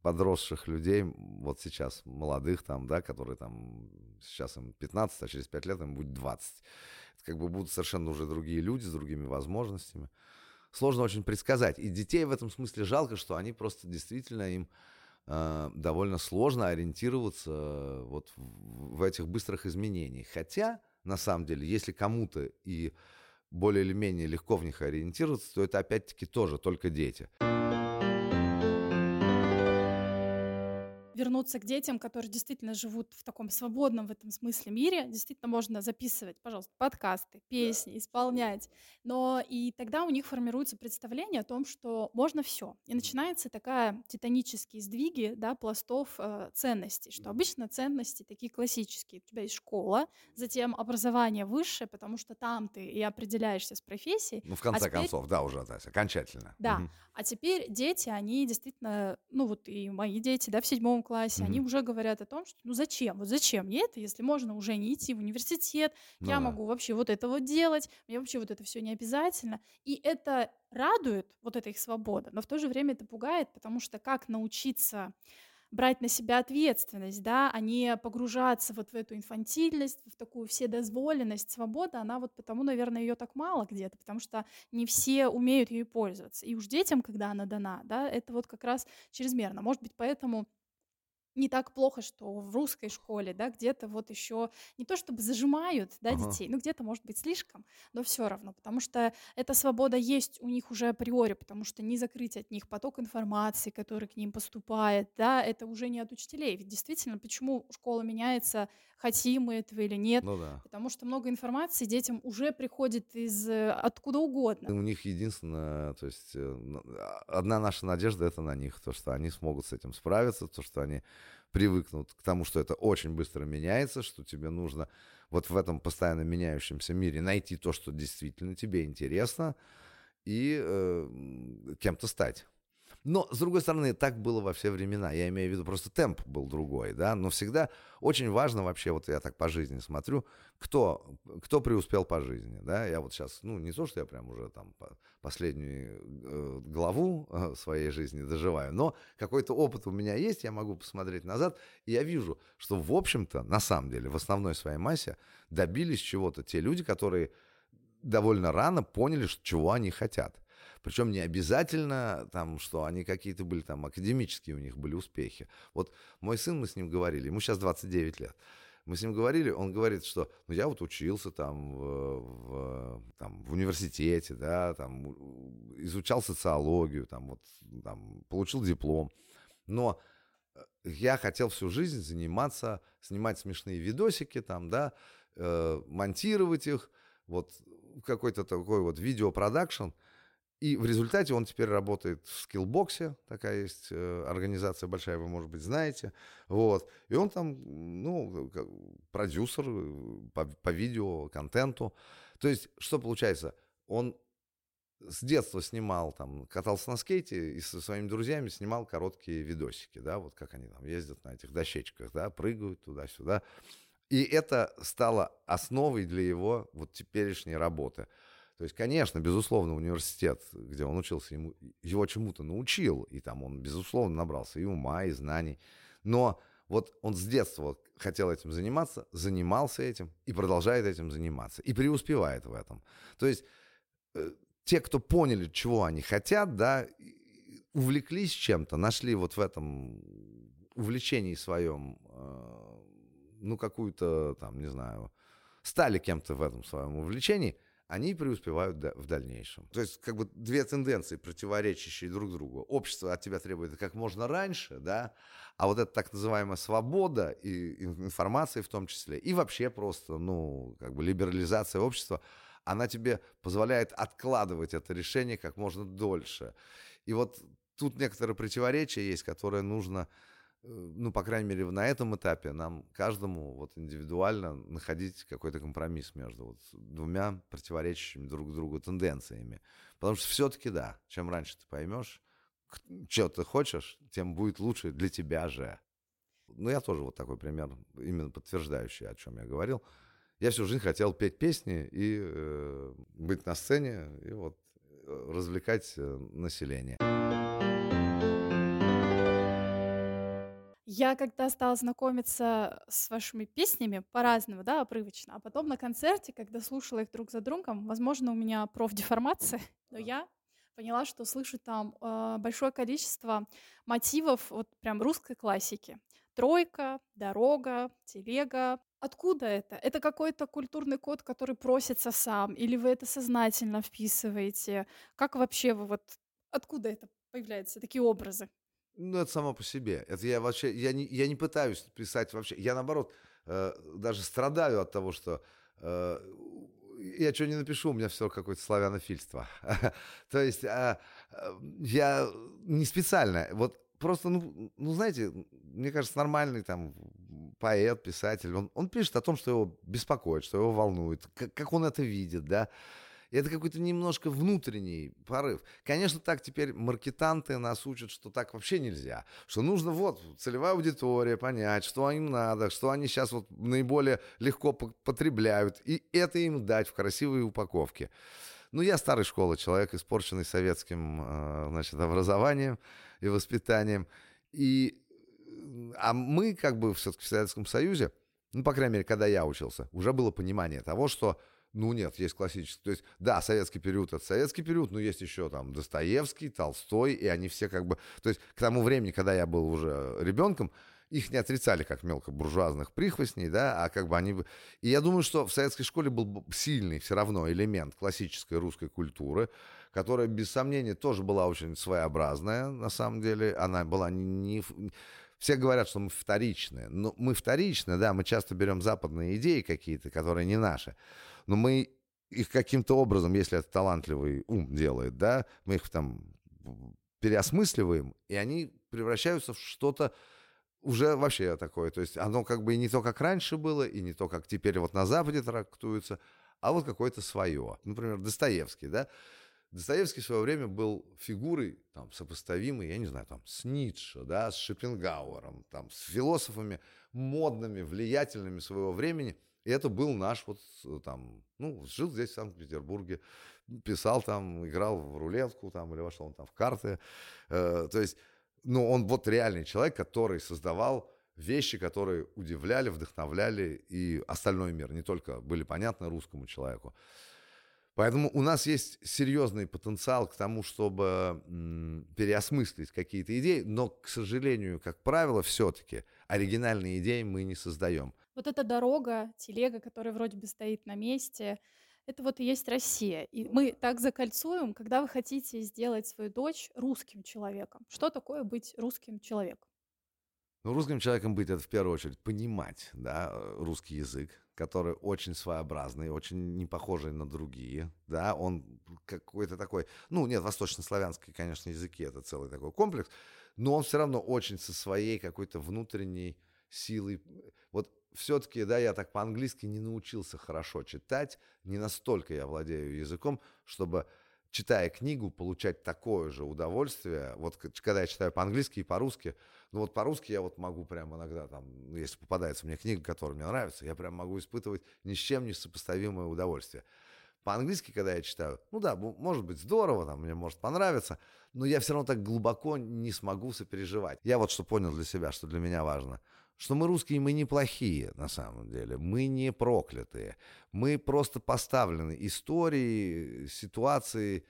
подросших людей, вот сейчас молодых там, да, которые там, сейчас им 15, а через пять лет им будет 20. Это как бы будут совершенно уже другие люди с другими возможностями сложно очень предсказать. И детей в этом смысле жалко, что они просто действительно им э, довольно сложно ориентироваться э, вот в, в этих быстрых изменениях. Хотя, на самом деле, если кому-то и более или менее легко в них ориентироваться, то это опять-таки тоже только дети. Вернуться к детям, которые действительно живут в таком свободном в этом смысле мире. Действительно можно записывать, пожалуйста, подкасты, песни, да. исполнять. Но и тогда у них формируется представление о том, что можно все. И начинается такая титанические сдвиги да, пластов э, ценностей, что обычно ценности такие классические. У тебя есть школа, затем образование высшее, потому что там ты и определяешься с профессией. Ну, в конце а теперь... концов, да, уже, да, окончательно. Да. Угу. А теперь дети, они действительно, ну вот и мои дети, да, в седьмом классе, mm-hmm. они уже говорят о том, что ну зачем, вот зачем мне это, если можно уже не идти в университет, ну, я да. могу вообще вот это вот делать, мне вообще вот это все не обязательно. И это радует, вот эта их свобода, но в то же время это пугает, потому что как научиться брать на себя ответственность, да, а не погружаться вот в эту инфантильность, в такую вседозволенность, свобода, она вот потому, наверное, ее так мало где-то, потому что не все умеют ею пользоваться. И уж детям, когда она дана, да, это вот как раз чрезмерно. Может быть, поэтому не так плохо, что в русской школе, да, где-то вот еще не то чтобы зажимают, да, Ага. детей, ну где-то может быть слишком, но все равно, потому что эта свобода есть у них уже априори, потому что не закрыть от них поток информации, который к ним поступает, да, это уже не от учителей. Ведь действительно, почему школа меняется, хотим мы этого или нет, Ну да. потому что много информации детям уже приходит из э, откуда угодно. У них единственное, то есть э, а, одна наша надежда это на них, то, что они смогут с этим справиться, то, что они привыкнут к тому, что это очень быстро меняется, что тебе нужно вот в этом постоянно меняющемся мире найти то, что действительно тебе интересно, и э, кем-то стать. Но, с другой стороны, так было во все времена. Я имею в виду, просто темп был другой, да. Но всегда очень важно вообще, вот я так по жизни смотрю, кто, кто преуспел по жизни, да. Я вот сейчас, ну, не то, что я прям уже там по- последнюю э, главу э, своей жизни доживаю, но какой-то опыт у меня есть, я могу посмотреть назад, и я вижу, что, в общем-то, на самом деле, в основной своей массе добились чего-то те люди, которые довольно рано поняли, что, чего они хотят. Причем не обязательно, там, что они какие-то были там академические у них были успехи. Вот мой сын, мы с ним говорили, ему сейчас 29 лет. Мы с ним говорили, он говорит, что ну, я вот учился там в, в, там, в университете, да, там, изучал социологию, там, вот, там, получил диплом. Но э, я хотел всю жизнь заниматься, снимать смешные видосики там, да, э, монтировать их, вот какой-то такой вот видеопродакшн. И в результате он теперь работает в скиллбоксе, такая есть э, организация большая, вы, может быть, знаете. Вот. И он там, ну, продюсер э, по, по видео, контенту. То есть, что получается? Он с детства снимал, там, катался на скейте и со своими друзьями снимал короткие видосики, да, вот как они там ездят на этих дощечках, да, прыгают туда-сюда. И это стало основой для его вот теперешней работы. То есть, конечно, безусловно, университет, где он учился, ему, его чему-то научил, и там он, безусловно, набрался и ума, и знаний. Но вот он с детства хотел этим заниматься, занимался этим и продолжает этим заниматься, и преуспевает в этом. То есть э, те, кто поняли, чего они хотят, да, увлеклись чем-то, нашли вот в этом увлечении своем, э, ну, какую-то, там, не знаю, стали кем-то в этом своем увлечении, они преуспевают в дальнейшем. То есть, как бы две тенденции, противоречащие друг другу. Общество от тебя требует как можно раньше, да, а вот эта так называемая свобода и ин- информации в том числе, и вообще просто, ну, как бы либерализация общества, она тебе позволяет откладывать это решение как можно дольше. И вот тут некоторые противоречия есть, которые нужно, ну, по крайней мере, на этом этапе нам каждому вот индивидуально находить какой-то компромисс между вот двумя противоречащими друг другу тенденциями. Потому что все-таки да, чем раньше ты поймешь, что ты хочешь, тем будет лучше для тебя же. Ну, я тоже вот такой пример, именно подтверждающий, о чем я говорил. Я всю жизнь хотел петь песни и э, быть на сцене, и вот э, развлекать э, население. Я когда стала знакомиться с вашими песнями по-разному, да, обрывочно, а потом на концерте, когда слушала их друг за другом, возможно, у меня профдеформация, но я поняла, что слышу там э, большое количество мотивов вот прям русской классики. Тройка, дорога, телега. Откуда это? Это какой-то культурный код, который просится сам, или вы это сознательно вписываете? Как вообще вы вот откуда это появляются такие образы? Ну, это само по себе. Это я вообще, я не, я не пытаюсь писать вообще. Я, наоборот, э, даже страдаю от того, что э, я что не напишу, у меня все какое-то славянофильство. То есть а, я не специально. Вот просто, ну, ну, знаете, мне кажется, нормальный там поэт, писатель, он, он пишет о том, что его беспокоит, что его волнует, как, как он это видит, да. И это какой-то немножко внутренний порыв. Конечно, так теперь маркетанты нас учат, что так вообще нельзя. Что нужно вот целевая аудитория, понять, что им надо, что они сейчас вот наиболее легко по- потребляют. И это им дать в красивой упаковке. Ну, я старой школы, человек, испорченный советским э, значит, образованием и воспитанием. И, э, а мы как бы все-таки в Советском Союзе, ну, по крайней мере, когда я учился, уже было понимание того, что ну нет, есть классический. То есть, да, советский период это советский период, но есть еще там Достоевский, Толстой, и они все как бы... То есть к тому времени, когда я был уже ребенком, их не отрицали как мелкобуржуазных прихвостней, да, а как бы они... И я думаю, что в советской школе был сильный все равно элемент классической русской культуры, которая, без сомнения, тоже была очень своеобразная, на самом деле. Она была не... все говорят, что мы вторичные. Но мы вторичные, да, мы часто берем западные идеи какие-то, которые не наши. Но мы их каким-то образом, если это талантливый ум делает, да, мы их там переосмысливаем, и они превращаются в что-то уже вообще такое. То есть оно как бы и не то, как раньше было, и не то, как теперь вот на Западе трактуется, а вот какое-то свое. Например, Достоевский, да? Достоевский в свое время был фигурой там, сопоставимой, я не знаю, там, с Ницше, да, с Шопенгауэром, там, с философами модными, влиятельными своего времени. И это был наш вот там, ну, жил здесь, в Санкт-Петербурге, писал там, играл в рулетку там или во что он там, в карты. Э, то есть, ну, он вот реальный человек, который создавал вещи, которые удивляли, вдохновляли и остальной мир, не только были понятны русскому человеку. Поэтому у нас есть серьезный потенциал к тому, чтобы переосмыслить какие-то идеи, но, к сожалению, как правило, все-таки оригинальные идеи мы не создаем. Вот эта дорога, телега, которая вроде бы стоит на месте, это вот и есть Россия. И мы так закольцуем, когда вы хотите сделать свою дочь русским человеком. Что такое быть русским человеком? Ну, русским человеком быть это в первую очередь понимать, да, русский язык, который очень своеобразный, очень не похожий на другие, да, он какой-то такой, ну, нет, восточнославянские, конечно, языки, это целый такой комплекс, но он все равно очень со своей какой-то внутренней силой. Вот все-таки, да, я так по-английски не научился хорошо читать, не настолько я владею языком, чтобы читая книгу, получать такое же удовольствие. Вот когда я читаю по-английски и по-русски, ну вот по-русски я вот могу прям иногда там, если попадается мне книга, которая мне нравится, я прям могу испытывать ни с чем не сопоставимое удовольствие. По-английски, когда я читаю, ну да, может быть здорово, там, мне может понравиться, но я все равно так глубоко не смогу сопереживать. Я вот что понял для себя, что для меня важно, что мы русские, мы неплохие на самом деле, мы не проклятые, мы просто поставлены историей, ситуацией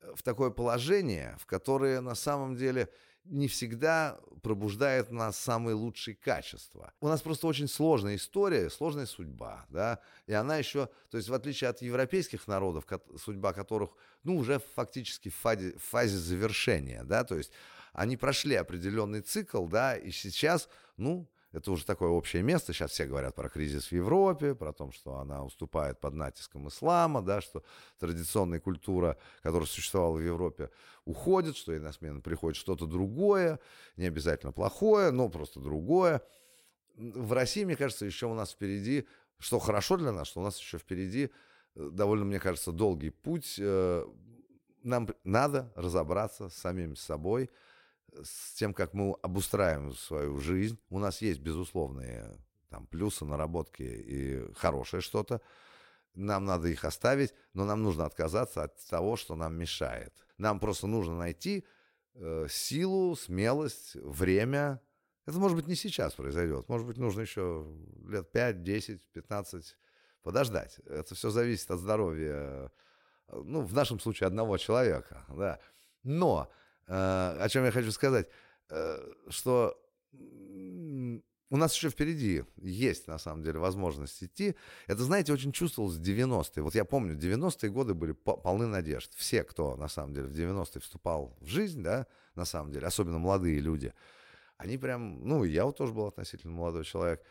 э, в такое положение, в которое на самом деле не всегда пробуждает нас самые лучшие качества. У нас просто очень сложная история, сложная судьба, да, и она еще, то есть в отличие от европейских народов, судьба которых, ну, уже фактически в фазе, в фазе завершения, да, то есть они прошли определенный цикл, да, и сейчас, ну, это уже такое общее место. Сейчас все говорят про кризис в Европе, про то, что она уступает под натиском ислама, да, что традиционная культура, которая существовала в Европе, уходит, что ей на смену приходит что-то другое, не обязательно плохое, но просто другое. В России, мне кажется, еще у нас впереди, что хорошо для нас, что у нас еще впереди э, довольно, мне кажется, долгий путь. Э, нам надо разобраться с самим собой, с тем, как мы обустраиваем свою жизнь. У нас есть безусловные там, плюсы, наработки и хорошее что-то. Нам надо их оставить, но нам нужно отказаться от того, что нам мешает. Нам просто нужно найти э, силу, смелость, время. Это, может быть, не сейчас произойдет. Может быть, нужно еще лет 5, 10, 15 подождать. Это все зависит от здоровья, э, ну, в нашем случае, одного человека. Да. Но о чем я хочу сказать, э, что у нас еще впереди есть, на самом деле, возможность идти. Это, знаете, очень чувствовалось в 90-е. Вот я помню, 90-е годы были полны надежд. Все, кто, на самом деле, в 90-е вступал в жизнь, да, на самом деле, особенно молодые люди, они прям, ну, я вот тоже был относительно молодой человек,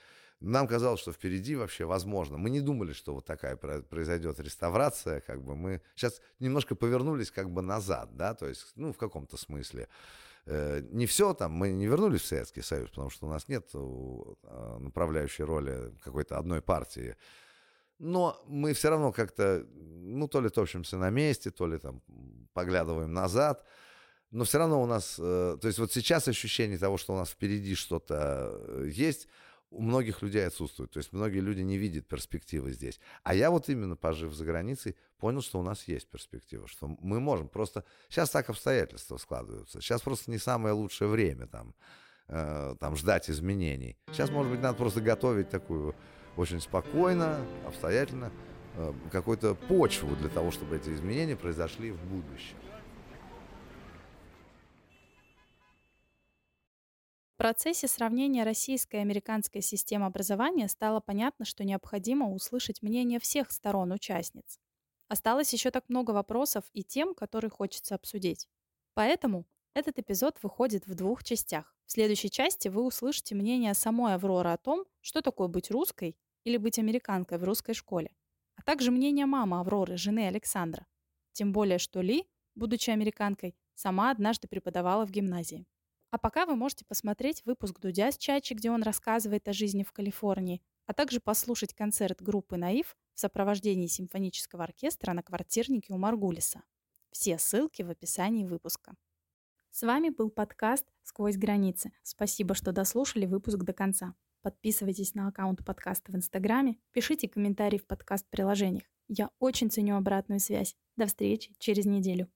нам казалось, что впереди вообще возможно. Мы не думали, что вот такая произойдет реставрация, как бы мы сейчас немножко повернулись как бы назад, да, то есть, ну, в каком-то смысле. Э, не все там, мы не вернулись в Советский Союз, потому что у нас нет э, направляющей роли какой-то одной партии. Но мы все равно как-то, ну, то ли топчемся на месте, то ли там поглядываем назад. Но все равно у нас, э, то есть вот сейчас ощущение того, что у нас впереди что-то есть, у многих людей отсутствует. То есть многие люди не видят перспективы здесь. А я вот именно, пожив за границей, понял, что у нас есть перспектива, что мы можем. Просто сейчас так обстоятельства складываются. Сейчас просто не самое лучшее время там, э, там ждать изменений. Сейчас, может быть, надо просто готовить такую очень спокойно, обстоятельно э, какую-то почву для того, чтобы эти изменения произошли в будущем. В процессе сравнения российской и американской систем образования стало понятно, что необходимо услышать мнение всех сторон участниц. Осталось еще так много вопросов и тем, которые хочется обсудить. Поэтому этот эпизод выходит в двух частях. В следующей части вы услышите мнение самой Авроры о том, что такое быть русской или быть американкой в русской школе, а также мнение мамы Авроры, жены Александра. Тем более, что Ли, будучи американкой, сама однажды преподавала в гимназии. А пока вы можете посмотреть выпуск Дудя с Чачи, где он рассказывает о жизни в Калифорнии, а также послушать концерт группы «Наив» в сопровождении симфонического оркестра на квартирнике у Маргулиса. Все ссылки в описании выпуска. С вами был подкаст «Сквозь границы». Спасибо, что дослушали выпуск до конца. Подписывайтесь на аккаунт подкаста в Инстаграме, пишите комментарии в подкаст-приложениях. Я очень ценю обратную связь. До встречи через неделю.